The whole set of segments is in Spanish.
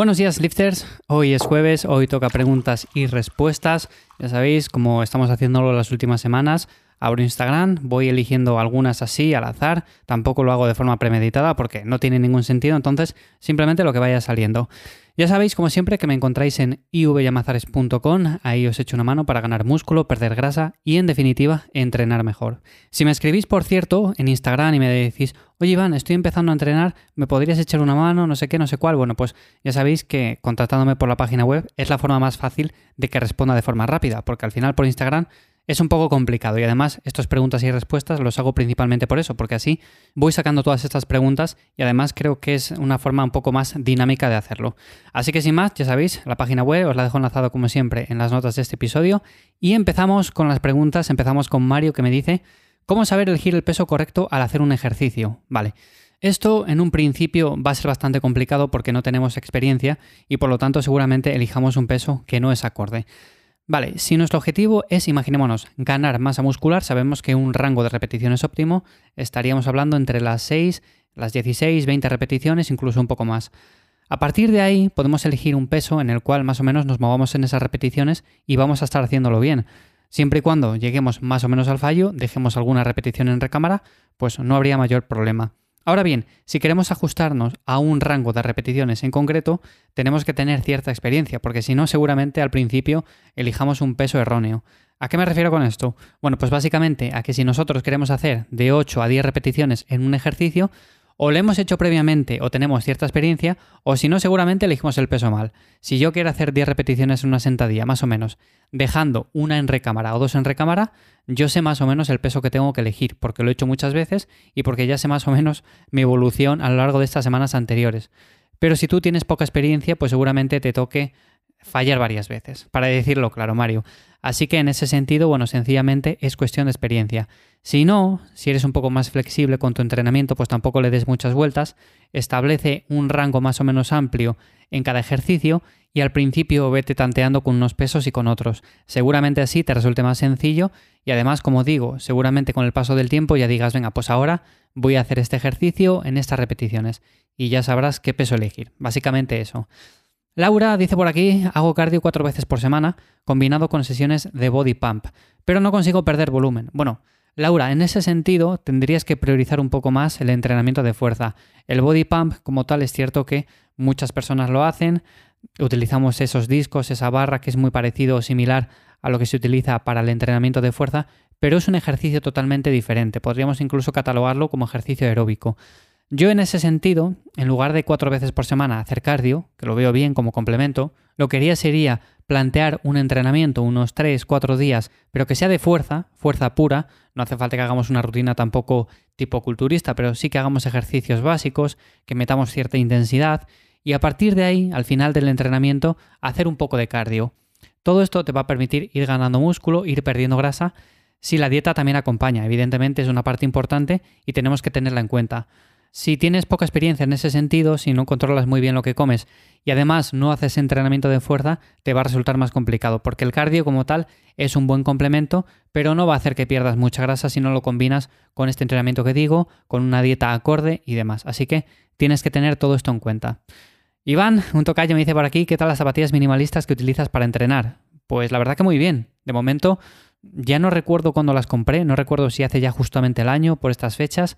Buenos días, lifters. Hoy es jueves, hoy toca preguntas y respuestas. Ya sabéis, como estamos haciéndolo las últimas semanas, abro Instagram, voy eligiendo algunas así al azar, tampoco lo hago de forma premeditada porque no tiene ningún sentido, entonces simplemente lo que vaya saliendo. Ya sabéis, como siempre, que me encontráis en ivyamazares.com, ahí os echo una mano para ganar músculo, perder grasa y, en definitiva, entrenar mejor. Si me escribís, por cierto, en Instagram y me decís, oye Iván, estoy empezando a entrenar, ¿me podrías echar una mano? No sé qué, no sé cuál. Bueno, pues ya sabéis que contratándome por la página web es la forma más fácil de que responda de forma rápida, porque al final por Instagram es un poco complicado y además estas preguntas y respuestas los hago principalmente por eso, porque así voy sacando todas estas preguntas y además creo que es una forma un poco más dinámica de hacerlo. Así que sin más, ya sabéis, la página web os la dejo enlazado como siempre en las notas de este episodio y empezamos con las preguntas, empezamos con Mario que me dice, ¿cómo saber elegir el peso correcto al hacer un ejercicio? Vale. Esto en un principio va a ser bastante complicado porque no tenemos experiencia y por lo tanto seguramente elijamos un peso que no es acorde. Vale, si nuestro objetivo es, imaginémonos, ganar masa muscular, sabemos que un rango de repeticiones óptimo estaríamos hablando entre las 6, las 16, 20 repeticiones, incluso un poco más. A partir de ahí podemos elegir un peso en el cual más o menos nos movamos en esas repeticiones y vamos a estar haciéndolo bien. Siempre y cuando lleguemos más o menos al fallo, dejemos alguna repetición en recámara, pues no habría mayor problema. Ahora bien, si queremos ajustarnos a un rango de repeticiones en concreto, tenemos que tener cierta experiencia, porque si no, seguramente al principio elijamos un peso erróneo. ¿A qué me refiero con esto? Bueno, pues básicamente a que si nosotros queremos hacer de 8 a 10 repeticiones en un ejercicio, o lo hemos hecho previamente o tenemos cierta experiencia, o si no, seguramente elegimos el peso mal. Si yo quiero hacer 10 repeticiones en una sentadilla, más o menos, dejando una en recámara o dos en recámara, yo sé más o menos el peso que tengo que elegir, porque lo he hecho muchas veces y porque ya sé más o menos mi evolución a lo largo de estas semanas anteriores. Pero si tú tienes poca experiencia, pues seguramente te toque fallar varias veces, para decirlo claro, Mario. Así que en ese sentido, bueno, sencillamente es cuestión de experiencia. Si no, si eres un poco más flexible con tu entrenamiento, pues tampoco le des muchas vueltas, establece un rango más o menos amplio en cada ejercicio y al principio vete tanteando con unos pesos y con otros. Seguramente así te resulte más sencillo y además, como digo, seguramente con el paso del tiempo ya digas, venga, pues ahora voy a hacer este ejercicio en estas repeticiones y ya sabrás qué peso elegir. Básicamente eso. Laura dice por aquí, hago cardio cuatro veces por semana, combinado con sesiones de body pump, pero no consigo perder volumen. Bueno, Laura, en ese sentido tendrías que priorizar un poco más el entrenamiento de fuerza. El body pump como tal es cierto que muchas personas lo hacen, utilizamos esos discos, esa barra que es muy parecido o similar a lo que se utiliza para el entrenamiento de fuerza, pero es un ejercicio totalmente diferente. Podríamos incluso catalogarlo como ejercicio aeróbico. Yo en ese sentido, en lugar de cuatro veces por semana hacer cardio, que lo veo bien como complemento, lo que haría sería plantear un entrenamiento unos tres, cuatro días, pero que sea de fuerza, fuerza pura, no hace falta que hagamos una rutina tampoco tipo culturista, pero sí que hagamos ejercicios básicos, que metamos cierta intensidad y a partir de ahí, al final del entrenamiento, hacer un poco de cardio. Todo esto te va a permitir ir ganando músculo, ir perdiendo grasa, si la dieta también acompaña, evidentemente es una parte importante y tenemos que tenerla en cuenta. Si tienes poca experiencia en ese sentido, si no controlas muy bien lo que comes y además no haces entrenamiento de fuerza, te va a resultar más complicado, porque el cardio como tal es un buen complemento, pero no va a hacer que pierdas mucha grasa si no lo combinas con este entrenamiento que digo, con una dieta acorde y demás. Así que tienes que tener todo esto en cuenta. Iván, un tocayo me dice por aquí, ¿qué tal las zapatillas minimalistas que utilizas para entrenar? Pues la verdad que muy bien. De momento ya no recuerdo cuándo las compré, no recuerdo si hace ya justamente el año por estas fechas.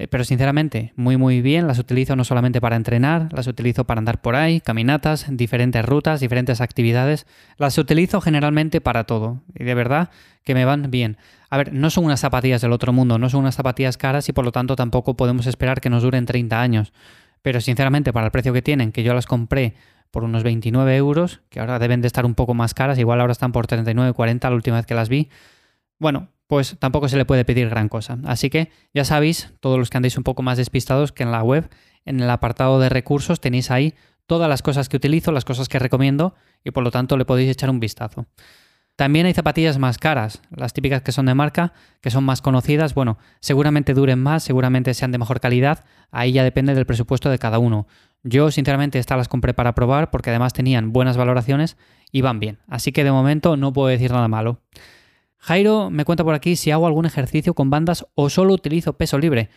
Eh, pero sinceramente, muy muy bien, las utilizo no solamente para entrenar, las utilizo para andar por ahí, caminatas, diferentes rutas, diferentes actividades, las utilizo generalmente para todo. Y de verdad que me van bien. A ver, no son unas zapatillas del otro mundo, no son unas zapatillas caras y por lo tanto tampoco podemos esperar que nos duren 30 años, pero sinceramente para el precio que tienen, que yo las compré por unos 29 euros, que ahora deben de estar un poco más caras, igual ahora están por 39, 40 la última vez que las vi, bueno, pues tampoco se le puede pedir gran cosa. Así que ya sabéis, todos los que andéis un poco más despistados, que en la web, en el apartado de recursos, tenéis ahí todas las cosas que utilizo, las cosas que recomiendo y por lo tanto le podéis echar un vistazo. También hay zapatillas más caras, las típicas que son de marca, que son más conocidas, bueno, seguramente duren más, seguramente sean de mejor calidad, ahí ya depende del presupuesto de cada uno. Yo sinceramente estas las compré para probar porque además tenían buenas valoraciones y van bien, así que de momento no puedo decir nada malo. Jairo me cuenta por aquí si hago algún ejercicio con bandas o solo utilizo peso libre.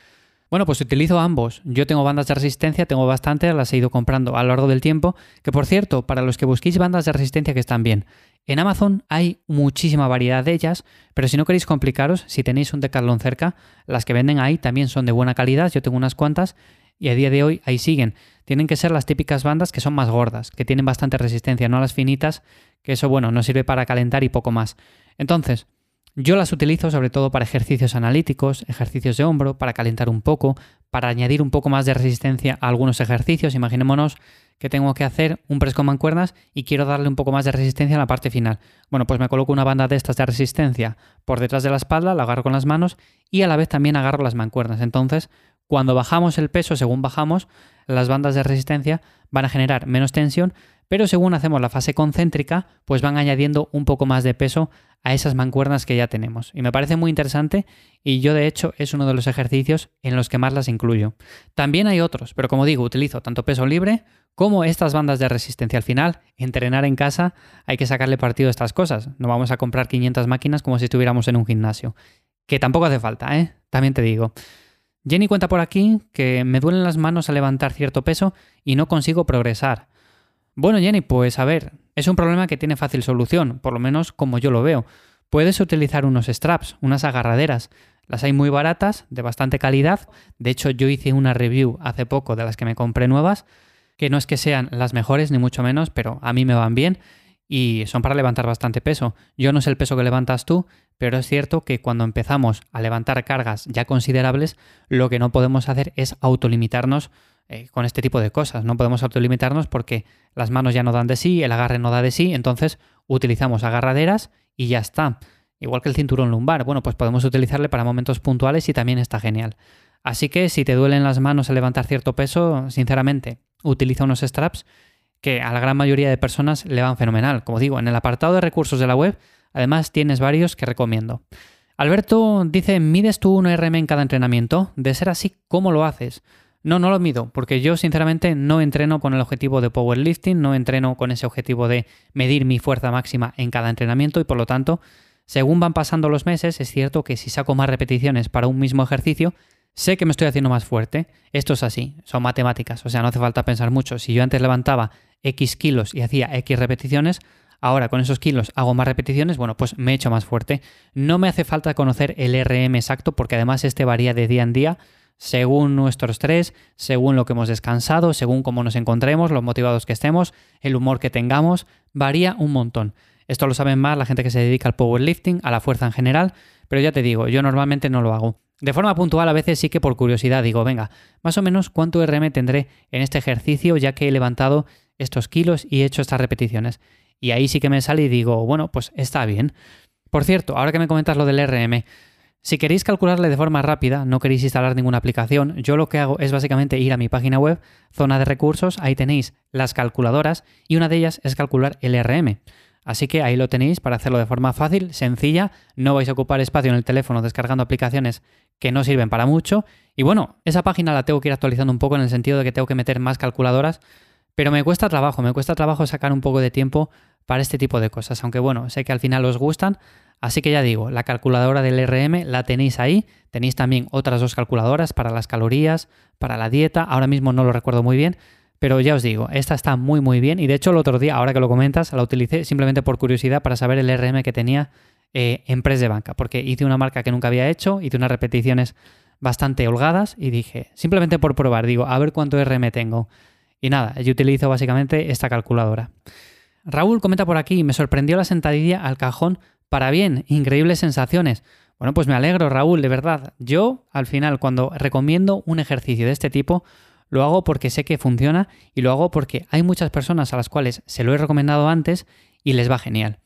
Bueno, pues utilizo ambos. Yo tengo bandas de resistencia, tengo bastantes, las he ido comprando a lo largo del tiempo, que por cierto, para los que busquéis bandas de resistencia que están bien, en Amazon hay muchísima variedad de ellas, pero si no queréis complicaros, si tenéis un Decathlon cerca, las que venden ahí también son de buena calidad, yo tengo unas cuantas y a día de hoy ahí siguen. Tienen que ser las típicas bandas que son más gordas, que tienen bastante resistencia, no las finitas, que eso bueno, no sirve para calentar y poco más. Entonces, yo las utilizo sobre todo para ejercicios analíticos, ejercicios de hombro, para calentar un poco, para añadir un poco más de resistencia a algunos ejercicios. Imaginémonos que tengo que hacer un press con mancuernas y quiero darle un poco más de resistencia a la parte final. Bueno, pues me coloco una banda de estas de resistencia por detrás de la espalda, la agarro con las manos y a la vez también agarro las mancuernas. Entonces, cuando bajamos el peso, según bajamos, las bandas de resistencia van a generar menos tensión, pero según hacemos la fase concéntrica, pues van añadiendo un poco más de peso a esas mancuernas que ya tenemos. Y me parece muy interesante y yo de hecho es uno de los ejercicios en los que más las incluyo. También hay otros, pero como digo, utilizo tanto peso libre como estas bandas de resistencia. Al final, entrenar en casa hay que sacarle partido a estas cosas. No vamos a comprar 500 máquinas como si estuviéramos en un gimnasio. Que tampoco hace falta, ¿eh? También te digo. Jenny cuenta por aquí que me duelen las manos a levantar cierto peso y no consigo progresar. Bueno, Jenny, pues a ver, es un problema que tiene fácil solución, por lo menos como yo lo veo. Puedes utilizar unos straps, unas agarraderas. Las hay muy baratas, de bastante calidad. De hecho, yo hice una review hace poco de las que me compré nuevas, que no es que sean las mejores ni mucho menos, pero a mí me van bien y son para levantar bastante peso. Yo no sé el peso que levantas tú, pero es cierto que cuando empezamos a levantar cargas ya considerables, lo que no podemos hacer es autolimitarnos eh, con este tipo de cosas. No podemos autolimitarnos porque las manos ya no dan de sí, el agarre no da de sí, entonces utilizamos agarraderas y ya está. Igual que el cinturón lumbar, bueno, pues podemos utilizarle para momentos puntuales y también está genial. Así que si te duelen las manos al levantar cierto peso, sinceramente, utiliza unos straps que a la gran mayoría de personas le van fenomenal. Como digo, en el apartado de recursos de la web, además tienes varios que recomiendo. Alberto dice, ¿mides tú un RM en cada entrenamiento? De ser así, ¿cómo lo haces? No, no lo mido, porque yo sinceramente no entreno con el objetivo de powerlifting, no entreno con ese objetivo de medir mi fuerza máxima en cada entrenamiento y por lo tanto, según van pasando los meses, es cierto que si saco más repeticiones para un mismo ejercicio, sé que me estoy haciendo más fuerte. Esto es así, son matemáticas, o sea, no hace falta pensar mucho. Si yo antes levantaba X kilos y hacía X repeticiones, ahora con esos kilos hago más repeticiones, bueno, pues me he hecho más fuerte. No me hace falta conocer el RM exacto porque además este varía de día en día según nuestro estrés, según lo que hemos descansado, según cómo nos encontremos, los motivados que estemos, el humor que tengamos, varía un montón. Esto lo saben más la gente que se dedica al powerlifting, a la fuerza en general, pero ya te digo, yo normalmente no lo hago. De forma puntual a veces sí que por curiosidad digo, venga, más o menos cuánto RM tendré en este ejercicio ya que he levantado estos kilos y he hecho estas repeticiones. Y ahí sí que me sale y digo, bueno, pues está bien. Por cierto, ahora que me comentas lo del RM, si queréis calcularle de forma rápida, no queréis instalar ninguna aplicación, yo lo que hago es básicamente ir a mi página web, zona de recursos, ahí tenéis las calculadoras y una de ellas es calcular el RM. Así que ahí lo tenéis para hacerlo de forma fácil, sencilla, no vais a ocupar espacio en el teléfono descargando aplicaciones que no sirven para mucho. Y bueno, esa página la tengo que ir actualizando un poco en el sentido de que tengo que meter más calculadoras, pero me cuesta trabajo, me cuesta trabajo sacar un poco de tiempo para este tipo de cosas, aunque bueno, sé que al final os gustan, así que ya digo, la calculadora del RM la tenéis ahí, tenéis también otras dos calculadoras para las calorías, para la dieta, ahora mismo no lo recuerdo muy bien, pero ya os digo, esta está muy muy bien y de hecho el otro día, ahora que lo comentas, la utilicé simplemente por curiosidad para saber el RM que tenía eh, en press de banca, porque hice una marca que nunca había hecho, hice unas repeticiones bastante holgadas y dije, simplemente por probar, digo, a ver cuánto RM tengo. Y nada, yo utilizo básicamente esta calculadora. Raúl comenta por aquí, me sorprendió la sentadilla al cajón para bien, increíbles sensaciones. Bueno, pues me alegro, Raúl, de verdad. Yo, al final, cuando recomiendo un ejercicio de este tipo, lo hago porque sé que funciona y lo hago porque hay muchas personas a las cuales se lo he recomendado antes y les va genial.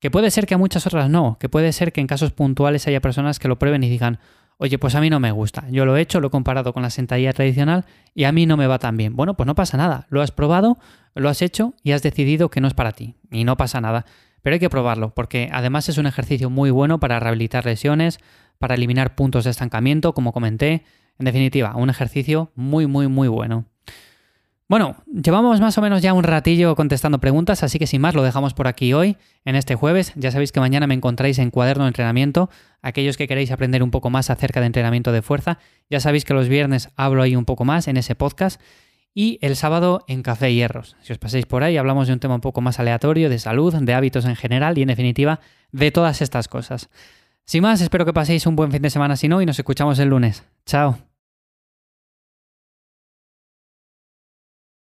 Que puede ser que a muchas otras no, que puede ser que en casos puntuales haya personas que lo prueben y digan, oye, pues a mí no me gusta, yo lo he hecho, lo he comparado con la sentadilla tradicional y a mí no me va tan bien. Bueno, pues no pasa nada, lo has probado, lo has hecho y has decidido que no es para ti y no pasa nada. Pero hay que probarlo porque además es un ejercicio muy bueno para rehabilitar lesiones, para eliminar puntos de estancamiento, como comenté, en definitiva, un ejercicio muy, muy, muy bueno. Bueno, llevamos más o menos ya un ratillo contestando preguntas, así que sin más lo dejamos por aquí hoy, en este jueves. Ya sabéis que mañana me encontráis en Cuaderno de Entrenamiento. Aquellos que queréis aprender un poco más acerca de entrenamiento de fuerza, ya sabéis que los viernes hablo ahí un poco más en ese podcast. Y el sábado en Café Hierros. Si os pasáis por ahí, hablamos de un tema un poco más aleatorio, de salud, de hábitos en general y en definitiva de todas estas cosas. Sin más, espero que paséis un buen fin de semana si no y nos escuchamos el lunes. Chao.